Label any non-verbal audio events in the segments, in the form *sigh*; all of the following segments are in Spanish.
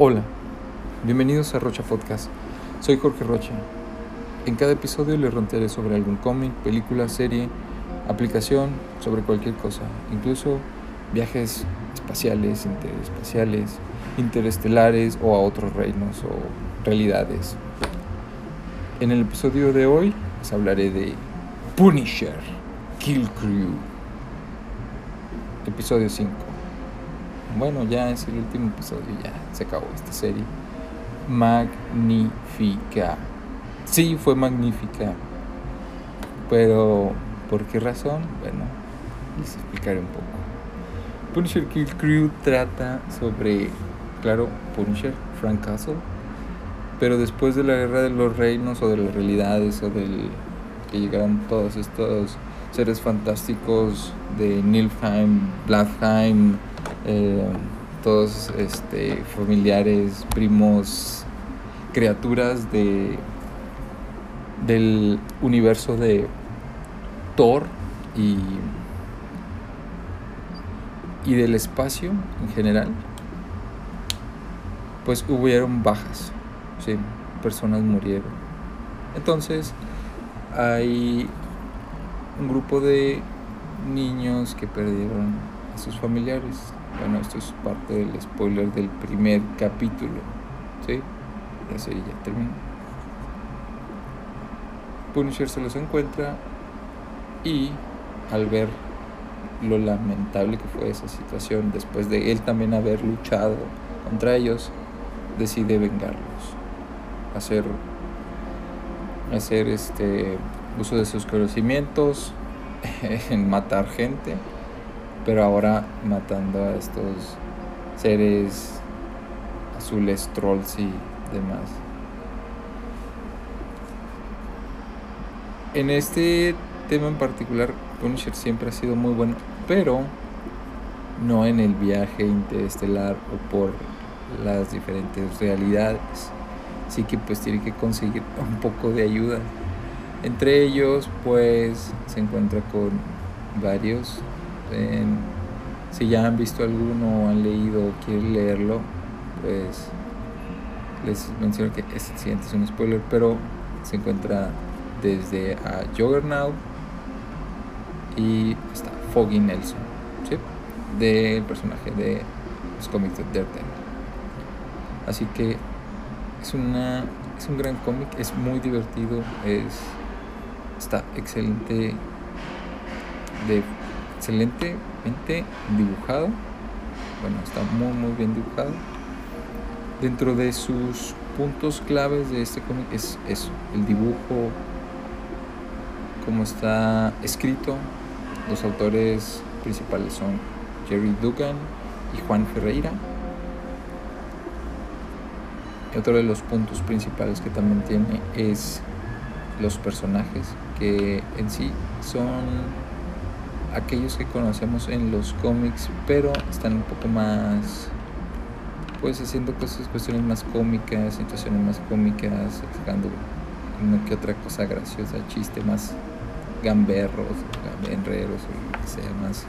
Hola, bienvenidos a Rocha Podcast. Soy Jorge Rocha. En cada episodio les rontearé sobre algún cómic, película, serie, aplicación, sobre cualquier cosa, incluso viajes espaciales, interespaciales, interestelares o a otros reinos o realidades. En el episodio de hoy les hablaré de Punisher, Kill Crew, episodio 5. Bueno, ya es el último episodio, ya se acabó esta serie. Magnífica. Sí, fue magnífica. Pero, ¿por qué razón? Bueno, les explicaré un poco. Punisher Kill Crew trata sobre, claro, Punisher, Frank Castle. Pero después de la guerra de los reinos o de las realidades o del que llegaron todos estos seres fantásticos de Nilfheim, Bladheim, eh, todos este, familiares, primos, criaturas de del universo de Thor y, y del espacio en general, pues hubieron bajas, ¿sí? personas murieron. Entonces hay un grupo de niños que perdieron sus familiares. Bueno, esto es parte del spoiler del primer capítulo. ¿Sí? La serie ya terminó. Punisher se los encuentra y al ver lo lamentable que fue esa situación, después de él también haber luchado contra ellos, decide vengarlos. Hacer, hacer este uso de sus conocimientos *laughs* en matar gente, pero ahora matando a estos seres azules, trolls y demás. En este tema en particular, Punisher siempre ha sido muy bueno, pero no en el viaje interestelar o por las diferentes realidades. Así que pues tiene que conseguir *laughs* un poco de ayuda. Entre ellos pues se encuentra con varios. Si ya han visto alguno han leído o quieren leerlo, pues les menciono que este siguiente es un spoiler, pero se encuentra desde a Juggernaut y está Foggy Nelson, ¿sí? del personaje de los cómics de Daredevil. Así que es una es un gran cómic, es muy divertido, es está excelente de excelentemente dibujado. Bueno, está muy muy bien dibujado. Dentro de sus puntos claves de este cómic es eso, el dibujo, como está escrito. Los autores principales son Jerry Dugan y Juan Ferreira. Y otro de los puntos principales que también tiene es los personajes, que en sí son aquellos que conocemos en los cómics, pero están un poco más, pues haciendo cosas, cuestiones más cómicas, situaciones más cómicas, sacando una que otra cosa graciosa, chiste más gamberros, gamberreros, o lo que sea, más,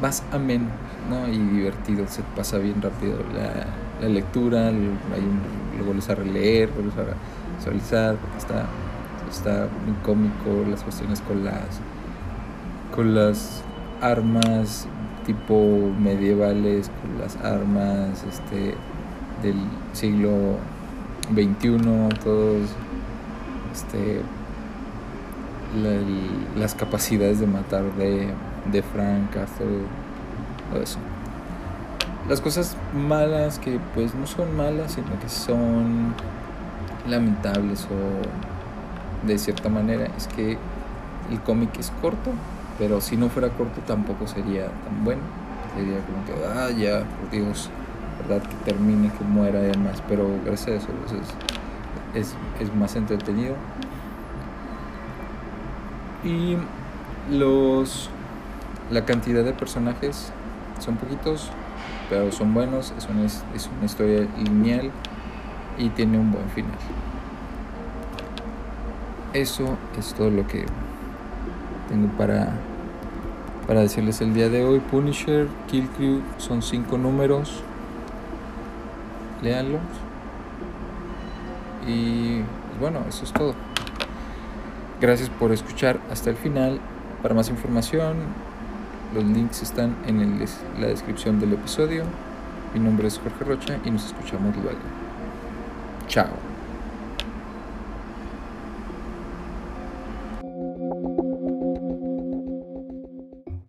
más ameno ¿no? y divertido. Se pasa bien rápido la, la lectura, hay un, lo vuelves a releer, vuelves a visualizar, está, está muy cómico las cuestiones con las, con las armas tipo medievales, con las armas este, del siglo XXI, todos este, las capacidades de matar de, de Frank Castle, todo eso. Las cosas malas que pues no son malas, sino que son lamentables o de cierta manera es que el cómic es corto, pero si no fuera corto tampoco sería tan bueno. Sería como que, ah, ya, por Dios, ¿verdad? Que termine, que muera y demás. Pero gracias a eso pues, es, es, es más entretenido. Y los la cantidad de personajes son poquitos, pero son buenos, es una, es una historia lineal y tiene un buen final. Eso es todo lo que tengo para, para decirles el día de hoy. Punisher, Kill Crew son cinco números. léanlos. Y pues bueno, eso es todo. Gracias por escuchar hasta el final. Para más información, los links están en la descripción del episodio. Mi nombre es Jorge Rocha y nos escuchamos luego. Chao.